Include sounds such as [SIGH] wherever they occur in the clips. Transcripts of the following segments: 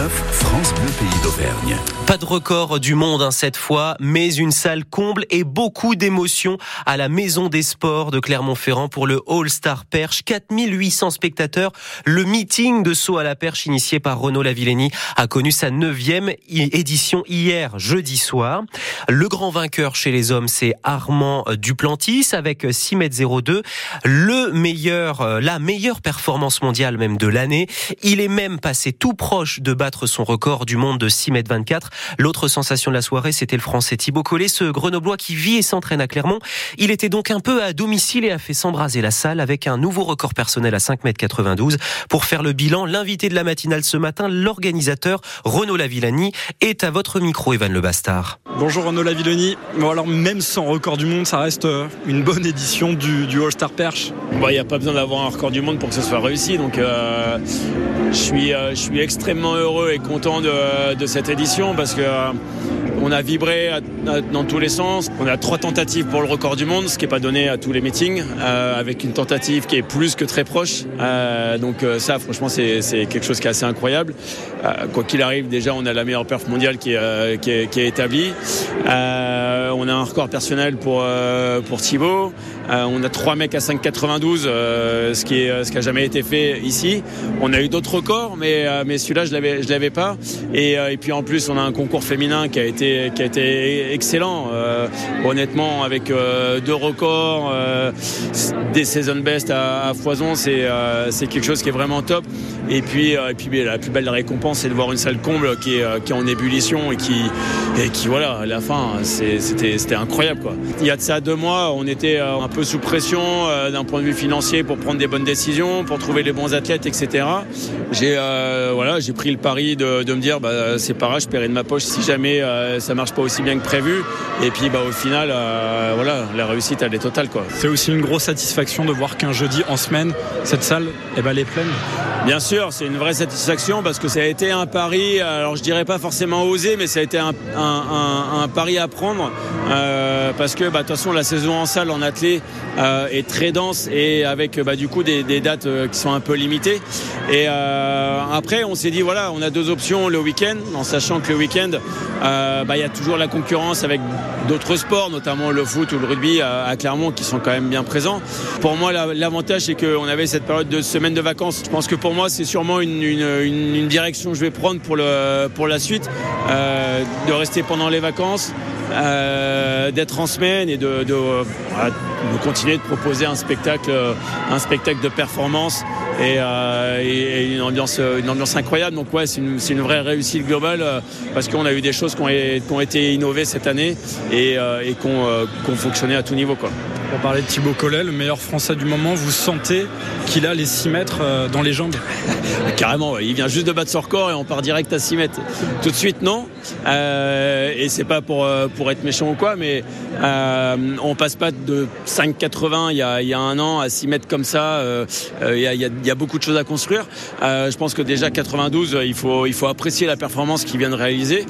9 Pas de record du monde hein, cette fois, mais une salle comble et beaucoup d'émotions à la Maison des Sports de Clermont-Ferrand pour le All-Star Perche. 4800 spectateurs. Le meeting de saut à la perche initié par Renaud Lavillenie a connu sa neuvième édition hier, jeudi soir. Le grand vainqueur chez les hommes, c'est Armand Duplantis avec 6 m 02. Le meilleur, euh, la meilleure performance mondiale même de l'année. Il est même passé tout proche de battre son record du monde de 6 m 24. L'autre sensation de la soirée, c'était le français Thibaut Collet, ce grenoblois qui vit et s'entraîne à Clermont. Il était donc un peu à domicile et a fait s'embraser la salle avec un nouveau record personnel à 5 m 92. Pour faire le bilan, l'invité de la matinale ce matin, l'organisateur Renaud Lavillani, est à votre micro, Evan Le Bastard. Bonjour Renaud Lavillani. Bon alors même sans record du monde, ça reste euh, une bonne édition du, All-Star Perche. Il n'y a pas besoin d'avoir un record du monde pour que ce soit réussi. Donc euh, je, suis, euh, je suis extrêmement heureux et content de, cette édition parce que on a vibré dans tous les sens. On a trois tentatives pour le record du monde, ce qui n'est pas donné à tous les meetings, euh, avec une tentative qui est plus que très proche. Euh, donc euh, ça, franchement, c'est quelque chose qui est assez incroyable. quoi qu'il arrive, déjà, on a la meilleure perf mondiale qui est, qui est, établie. on a un record personnel pour, pour Thibaut. on a trois mecs à 5,92, ce qui est ce qui jamais été fait ici. On a eu d'autres records, mais, mais celui-là, je l'avais je l'avais pas. Et, et puis en plus, on a un concours féminin qui a été qui a été excellent. Euh, honnêtement, avec euh, deux records, euh, des season best à, foison, c'est quelque chose qui est vraiment top. Et puis, et puis la plus belle récompense, c'est de voir une salle comble qui est, qui est en ébullition et qui, et qui voilà, à la fin, c'était incroyable. Quoi. Il y a de ça deux mois, on était un peu sous pression d'un point de vue financier pour prendre des bonnes décisions, pour trouver les bons athlètes, etc. J'ai voilà, pris le pari de, de me dire, bah, c'est pas grave, je paierai de ma poche si jamais ça marche pas aussi bien que prévu. Et puis bah, au final, euh, voilà, la réussite elle est totale. Quoi. C'est aussi une grosse satisfaction de voir qu'un jeudi en semaine, cette salle eh ben, elle est pleine. Bien sûr, c'est une vraie satisfaction parce que ça a été un pari, alors je dirais pas forcément osé, mais ça a été un, pari à prendre euh, parce que bah, de toute façon la saison en salle en athlée euh, est très dense et avec bah, du coup des, dates qui sont un peu limitées. Et après on s'est dit voilà, on a deux options le week-end, en sachant que le week-end bah, il y a toujours la concurrence avec d'autres sports, notamment le foot ou le rugby à, Clermont, qui sont quand même bien présents. Pour moi, l'avantage, c'est qu'on avait cette période de semaine de vacances. Je pense que pour moi, c'est sûrement une, direction que je vais prendre pour, le, pour la suite, euh, de rester pendant les vacances, euh, d'être en semaine et de, de, continuer de proposer un spectacle, un spectacle de performance euh, et, une, ambiance, une ambiance incroyable. Donc ouais, c'est une, vraie réussite globale euh, parce qu'on a eu des choses qui ont, été innovées cette année et, euh, qui, ont, fonctionné à tout niveau. Pour parler de Thibaut Collet, le meilleur français du moment, vous sentez qu'il a les 6 mètres dans les jambes? Carrément, il vient juste de battre son record et on part direct à 6 mètres. Tout de suite, non. et c'est pas pour, pour être méchant ou quoi, mais on passe pas de 5,80 il y, a, il y a un an à 6 mètres comme ça. il y a il y a beaucoup de choses à construire. Euh, je pense que déjà 92, il faut, il faut apprécier la performance qu'il vient de réaliser.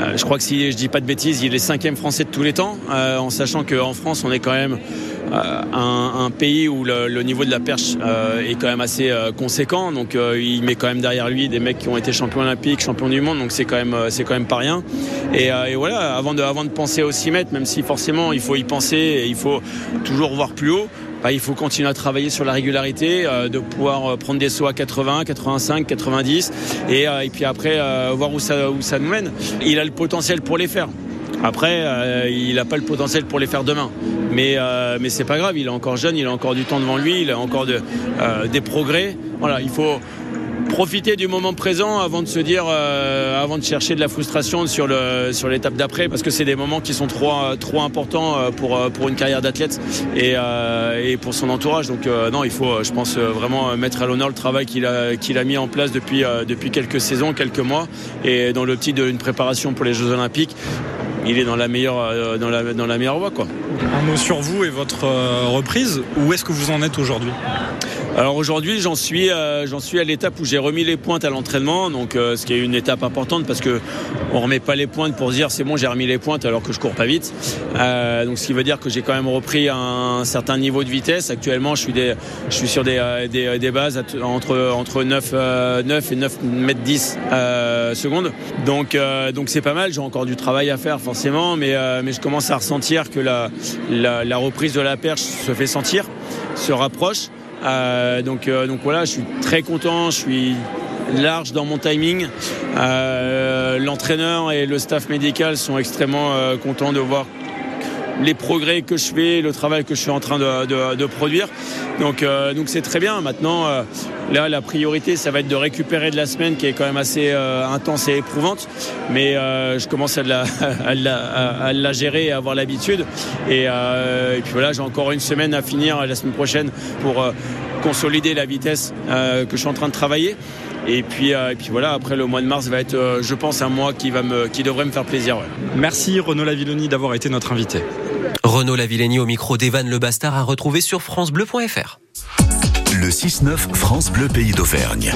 Euh, je crois que si je dis pas de bêtises, il est cinquième français de tous les temps, euh, en sachant qu'en France, on est quand même un, pays où le, niveau de la perche est quand même assez conséquent. Donc il met quand même derrière lui des mecs qui ont été champions olympiques, champions du monde. Donc c'est quand même c'est quand même pas rien. Et, voilà, avant de avant de penser aux 6 mètres, même si forcément il faut y penser, et il faut toujours voir plus haut. Bah, il faut continuer à travailler sur la régularité, euh, de pouvoir euh, prendre des sauts à 80, 85, 90 et, euh, et puis après voir où ça, où ça nous mène. Il a le potentiel pour les faire. Après, il n'a pas le potentiel pour les faire demain. Mais, mais c'est pas grave, il est encore jeune, il a encore du temps devant lui, il a encore de, des progrès. Voilà, il faut, profiter du moment présent avant de se dire, euh, avant de chercher de la frustration sur le sur l'étape d'après, parce que c'est des moments qui sont trop trop importants euh, pour euh, pour une carrière d'athlète et, et pour son entourage. Donc non, il faut, je pense vraiment mettre à l'honneur le travail qu'il a qu'il a mis en place depuis depuis quelques saisons, quelques mois, et dans l'optique d'une préparation pour les Jeux Olympiques il est dans la meilleure, dans la, dans la meilleure voie. Quoi. Un mot sur vous et votre reprise. Où est-ce que vous en êtes aujourd'hui? Alors aujourd'hui, j'en suis, euh, j'en suis à l'étape où j'ai remis les pointes à l'entraînement, donc euh, ce qui est une étape importante parce que on remet pas les pointes pour dire c'est bon, j'ai remis les pointes alors que je cours pas vite. Euh, donc ce qui veut dire que j'ai quand même repris un, certain niveau de vitesse. Actuellement, je suis, des, je suis sur des, des, des bases entre entre 9, 9 et 9 mètres 10 secondes. Donc donc c'est pas mal. J'ai encore du travail à faire forcément, mais mais je commence à ressentir que la, la, la reprise de la perche se fait sentir, se rapproche. Euh, donc, euh, donc voilà, je suis très content, je suis large dans mon timing. Euh, l'entraîneur et le staff médical sont extrêmement contents de voir les progrès que je fais, le travail que je suis en train de, produire. Donc euh, donc c'est très bien. Maintenant, euh, là, la priorité, ça va être de récupérer de la semaine qui est quand même assez euh, intense et éprouvante. Mais je commence à la, [LAUGHS] à, la, gérer et à avoir l'habitude. Et, et, puis voilà, j'ai encore une semaine à finir la semaine prochaine pour consolider la vitesse que je suis en train de travailler. Et puis, et puis voilà, après le mois de mars va être, je pense, un mois qui, va me, qui devrait me faire plaisir. Merci Renaud Lavilloni d'avoir été notre invité. Renaud Lavillenie au micro d'Evan Le Bastard à retrouver sur francebleu.fr. Le 6-9 France Bleu Pays d'Auvergne.